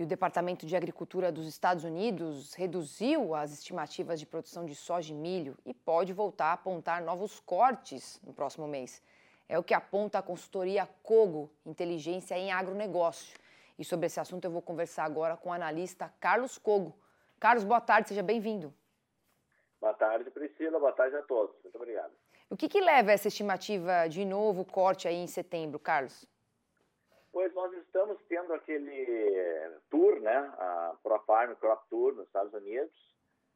E o Departamento de Agricultura dos Estados Unidos reduziu as estimativas de produção de soja e milho e pode voltar a apontar novos cortes no próximo mês. É o que aponta a consultoria Cogo, Inteligência em Agronegócio. E sobre esse assunto eu vou conversar agora com o analista Carlos Cogo. Carlos, boa tarde, seja bem-vindo. Boa tarde, Priscila. Boa tarde a todos. Muito obrigado. O que, que leva a essa estimativa de novo corte aí em setembro, Carlos? Pois nós estamos tendo aquele tour, né, a ProFarm Crop Tour nos Estados Unidos,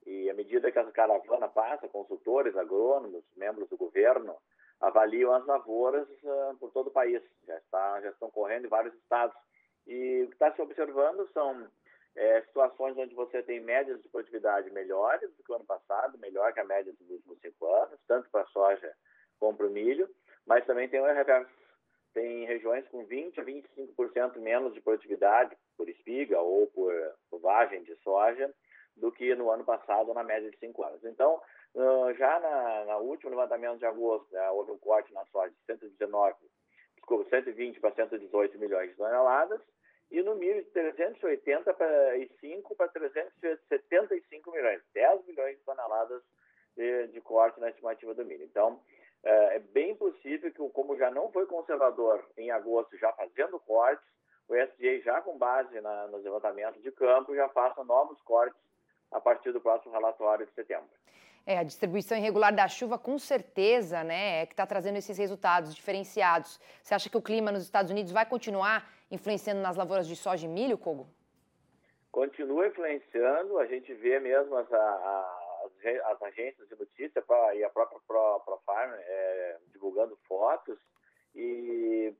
e à medida que essa caravana passa, consultores, agrônomos, membros do governo, avaliam as lavouras uh, por todo o país. Já, está, já estão correndo em vários estados. E o que está se observando são é, situações onde você tem médias de produtividade melhores do que o ano passado, melhor que a média dos últimos cinco anos, tanto para a soja como para o milho, mas também tem o reverso. Tem regiões com 20% a 25% menos de produtividade por espiga ou por, vagem de soja do que no ano passado, na média de cinco anos. Então, uh, já na, na último levantamento de agosto, né, houve um corte na soja de 119, desculpa, 120 para 118 milhões de toneladas, e no milho de 385 para 375 milhões, 10 milhões de toneladas de, de corte na estimativa do milho. Então, é, é bem possível que, como já não foi conservador em agosto, já fazendo cortes, o SDA já com base na, nos levantamentos de campo já faça novos cortes a partir do próximo relatório de setembro. É, a distribuição irregular da chuva, com certeza, né, é que está trazendo esses resultados diferenciados. Você acha que o clima nos Estados Unidos vai continuar influenciando nas lavouras de soja e milho, Kogo? Continua influenciando, a gente vê mesmo as, as, as agências de notícia pra, e a própria ProFarm Pro é, divulgando fotos e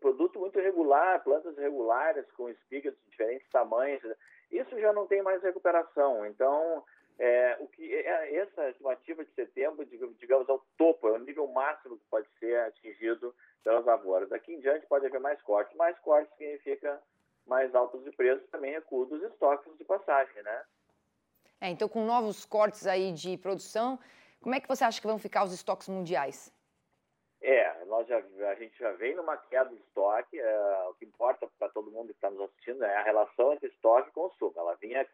produto muito regular, plantas regulares com espigas de diferentes tamanhos, isso já não tem mais recuperação. Então, é, o que é, essa estimativa de setembro, digamos, é o topo, é o nível máximo que pode ser atingido pelas lavouras. Daqui em diante pode haver mais cortes. Mais cortes significa mais altos de preço também recuo dos estoques de passagem, né? É, então, com novos cortes aí de produção, como é que você acha que vão ficar os estoques mundiais? É, nós já, a gente já vem numa queda de estoque. É, o que importa para todo mundo que está nos assistindo é a relação entre estoque e consumo. Ela vinha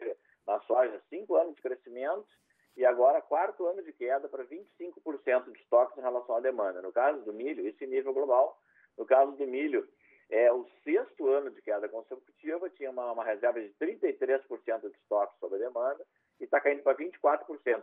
na soja cinco anos de crescimento e agora quarto ano de queda para 25% de estoques em relação à demanda. No caso do milho, isso em nível global. No caso do milho, é o sexto ano de queda consecutiva, tinha uma, uma reserva de 33% de estoque sobre a demanda e está caindo para 24%.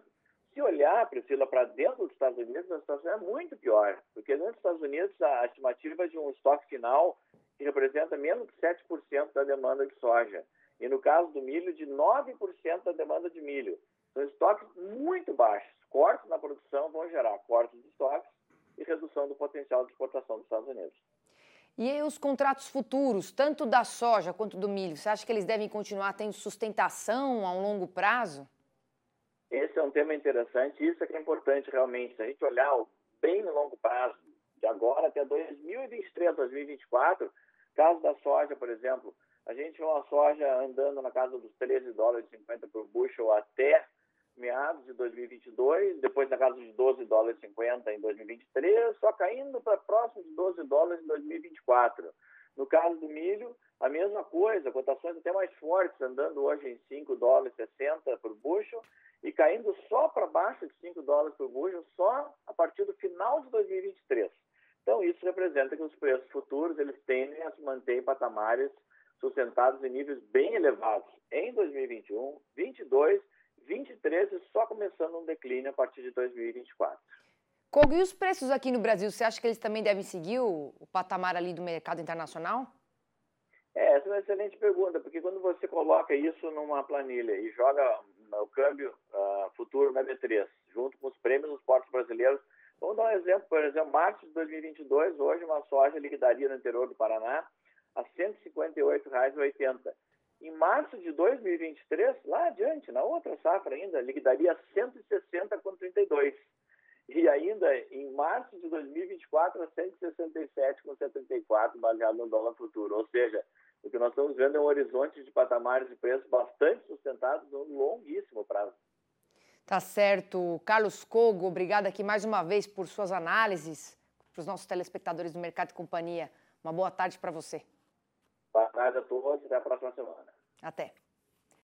Se olhar, Priscila, para dentro dos Estados Unidos, a situação é muito pior, porque dentro dos Estados Unidos a estimativa é de um estoque final que representa menos de 7% da demanda de soja. E no caso do milho, de 9% da demanda de milho. São estoques muito baixos. Cortes na produção vão gerar cortes de estoques e redução do potencial de exportação dos Estados Unidos. E os contratos futuros, tanto da soja quanto do milho, você acha que eles devem continuar tendo sustentação a um longo prazo? Esse é um tema interessante, isso é que é importante realmente. Se a gente olhar bem no longo prazo, de agora até 2023, 2024, caso da soja, por exemplo, a gente vê uma soja andando na casa dos 13 dólares e 50 por bushel até meados de 2022, depois na casa de 12 dólares e 50 em 2023, só caindo para próximo de 12 dólares em 2024. No caso do milho, a mesma coisa, cotações até mais fortes, andando hoje em 5 dólares e 60 por bushel e caindo só para baixo de 5 dólares por bushel só a partir do final de 2023. Então, isso representa que os preços futuros eles tendem a se manter em patamares sustentados em níveis bem elevados em 2021, 22, 23 e só começando um declínio a partir de 2024. Kogo, e os preços aqui no Brasil, você acha que eles também devem seguir o, o patamar ali do mercado internacional? É, essa é uma excelente pergunta, porque quando você coloca isso numa planilha e joga o câmbio uh, futuro na B3, junto com os prêmios dos portos brasileiros, vamos dar um exemplo, por exemplo, março de 2022, hoje uma soja liquidaria no interior do Paraná a R$ 158,80. Em março de 2023, lá adiante, na outra safra ainda, liquidaria a 160,32. E ainda em março de 2024 a 167,74, baseado no dólar futuro. Ou seja, o que nós estamos vendo é um horizonte de patamares de preços bastante sustentados no longuíssimo prazo. Tá certo. Carlos Cogo, obrigado aqui mais uma vez por suas análises para os nossos telespectadores do Mercado e Companhia. Uma boa tarde para você. Boa tarde a todos e até a próxima semana. Até.